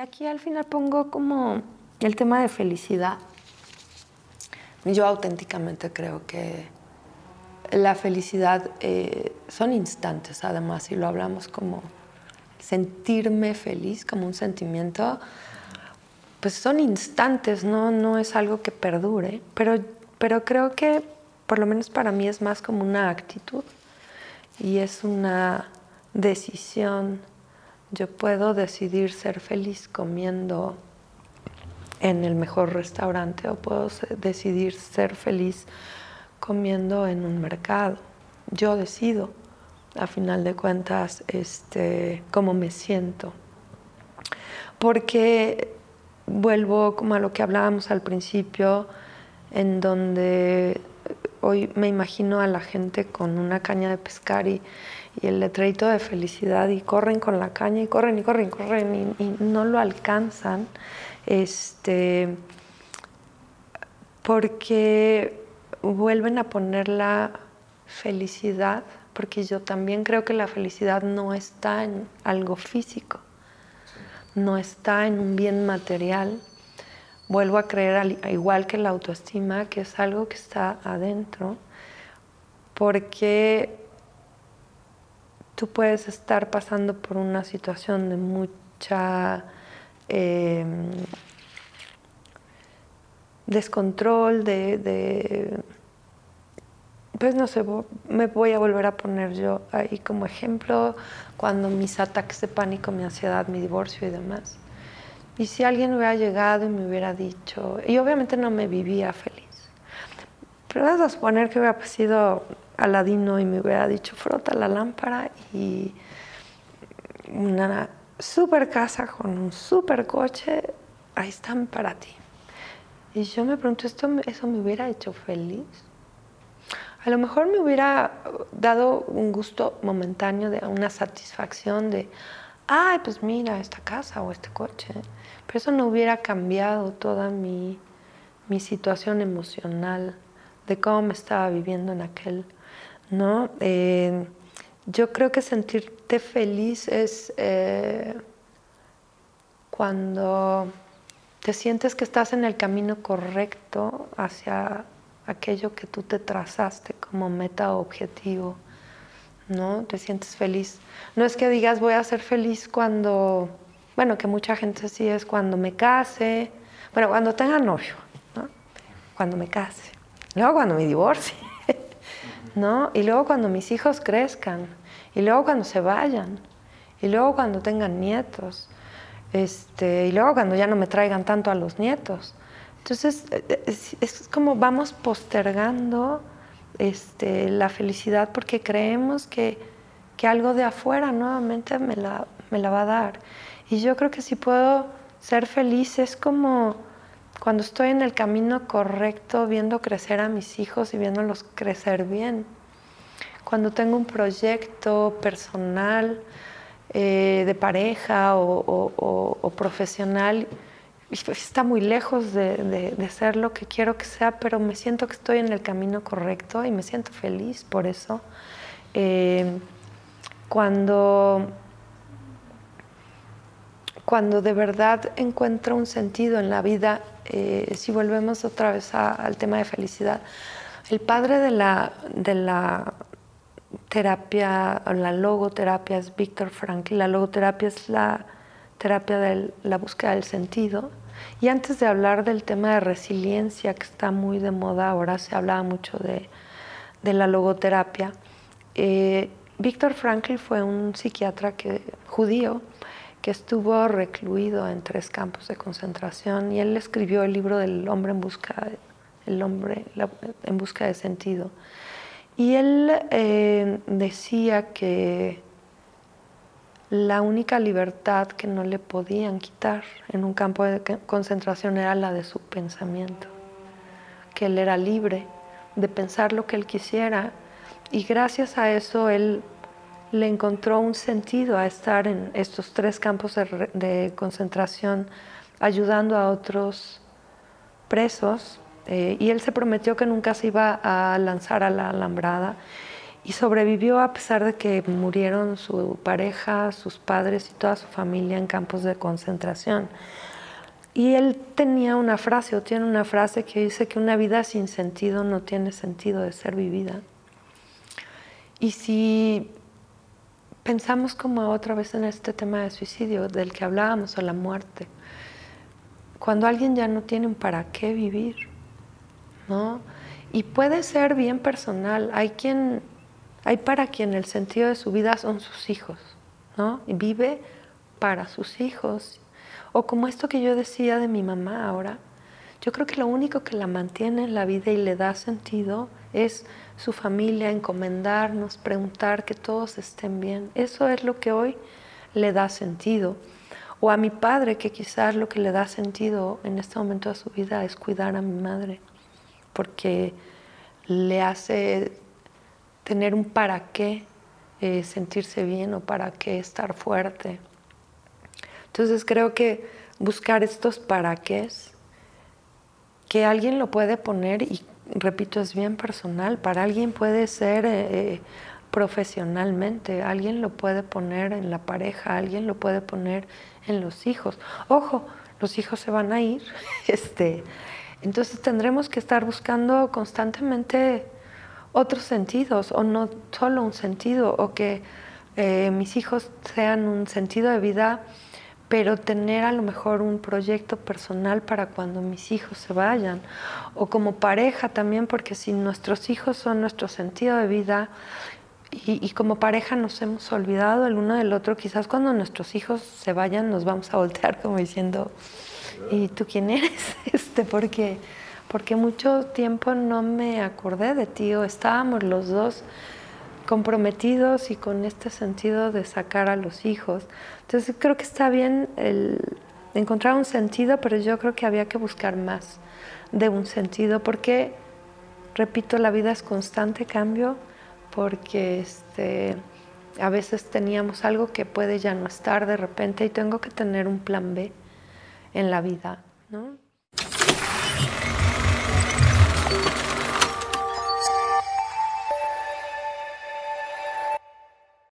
aquí al final pongo como el tema de felicidad. Yo auténticamente creo que la felicidad eh, son instantes, además, si lo hablamos como sentirme feliz, como un sentimiento, pues son instantes, no, no es algo que perdure, pero, pero creo que por lo menos para mí es más como una actitud y es una decisión. Yo puedo decidir ser feliz comiendo en el mejor restaurante o puedo decidir ser feliz comiendo en un mercado. Yo decido, a final de cuentas, este, cómo me siento. Porque vuelvo como a lo que hablábamos al principio, en donde hoy me imagino a la gente con una caña de pescar y, el letrerito de felicidad y corren con la caña y corren y corren y corren y, y no lo alcanzan. Este, porque vuelven a poner la felicidad, porque yo también creo que la felicidad no está en algo físico, no está en un bien material. Vuelvo a creer, igual que la autoestima, que es algo que está adentro, porque tú puedes estar pasando por una situación de mucha em, descontrol, de, pues no sé, me voy a volver a poner yo ahí como ejemplo cuando mis ataques de pánico, mi ansiedad, mi divorcio y demás. Y si alguien hubiera llegado y me hubiera dicho, y obviamente no me vivía feliz, pero vas a suponer que hubiera sido Aladino y me hubiera dicho, frota la lámpara y una super casa con un super coche, ahí están para ti. Y yo me pregunto, ¿esto, ¿eso me hubiera hecho feliz? A lo mejor me hubiera dado un gusto momentáneo, de una satisfacción de, ay, pues mira, esta casa o este coche. Pero eso no hubiera cambiado toda mi, mi situación emocional, de cómo me estaba viviendo en aquel, ¿no? Eh, yo creo que sentirte feliz es eh, cuando te sientes que estás en el camino correcto hacia aquello que tú te trazaste como meta o objetivo, ¿no? Te sientes feliz. No es que digas voy a ser feliz cuando, bueno, que mucha gente sí es cuando me case, bueno, cuando tenga novio, ¿no? Cuando me case, luego cuando me divorcie, ¿no? Y luego cuando mis hijos crezcan, y luego cuando se vayan, y luego cuando tengan nietos. Este, y luego cuando ya no me traigan tanto a los nietos. Entonces, es, como vamos postergando este, la felicidad porque creemos que, que, algo de afuera nuevamente me la, me la va a dar. Y yo creo que si puedo ser feliz es como cuando estoy en el camino correcto, viendo crecer a mis hijos y viéndolos crecer bien. Cuando tengo un proyecto personal, eh, de pareja o, profesional está muy lejos de, ser lo que quiero que sea, pero me siento que estoy en el camino correcto y me siento feliz por eso. Eh, cuando, cuando de verdad encuentro un sentido en la vida, eh, si volvemos otra vez al tema de felicidad, el padre de la, de la terapia, la logoterapia es Víctor Frankl. La logoterapia es la terapia de la búsqueda del sentido. Y antes de hablar del tema de resiliencia, que está muy de moda ahora, se hablaba mucho de, la logoterapia. Eh, Víctor Frankl fue un psiquiatra que, judío que estuvo recluido en tres campos de concentración y él escribió el libro del hombre en busca, el hombre en busca de sentido. Y él eh, decía que la única libertad que no le podían quitar en un campo de concentración era la de su pensamiento, que él era libre de pensar lo que él quisiera y gracias a eso él le encontró un sentido a estar en estos tres campos de concentración ayudando a otros presos eh, y él se prometió que nunca se iba a lanzar a la alambrada. Y sobrevivió a pesar de que murieron su pareja, sus padres y toda su familia en campos de concentración. Y él tenía una frase, o tiene una frase que dice que una vida sin sentido no tiene sentido de ser vivida. Y si pensamos como otra vez en este tema de suicidio del que hablábamos, o la muerte, cuando alguien ya no tiene un para qué vivir, ¿no? Y puede ser bien personal. Hay quien, hay para quien el sentido de su vida son sus hijos, ¿no? Y vive para sus hijos. O como esto que yo decía de mi mamá ahora, yo creo que lo único que la mantiene en la vida y le da sentido es su familia, encomendarnos, preguntar que todos estén bien. Eso es lo que hoy le da sentido. O a mi padre, que quizás lo que le da sentido en este momento de su vida es cuidar a mi madre, porque le hace tener un para qué eh, sentirse bien o para qué estar fuerte. Entonces creo que buscar estos para qué, que alguien lo puede poner y repito, es bien personal, para alguien puede ser eh, eh, profesionalmente, alguien lo puede poner en la pareja, alguien lo puede poner en los hijos. Ojo, los hijos se van a ir, este, entonces tendremos que estar buscando constantemente otros sentidos o no solo un sentido o que eh, mis hijos sean un sentido de vida pero tener a lo mejor un proyecto personal para cuando mis hijos se vayan, o como pareja también, porque si nuestros hijos son nuestro sentido de vida y, como pareja nos hemos olvidado el uno del otro, quizás cuando nuestros hijos se vayan nos vamos a voltear como diciendo, ¿y tú quién eres? Este, porque, porque mucho tiempo no me acordé de ti o estábamos los dos comprometidos y con este sentido de sacar a los hijos. Entonces creo que está bien el encontrar un sentido, pero yo creo que había que buscar más de un sentido, porque, repito, la vida es constante cambio, porque este, a veces teníamos algo que puede ya no estar de repente y tengo que tener un plan B en la vida. ¿no?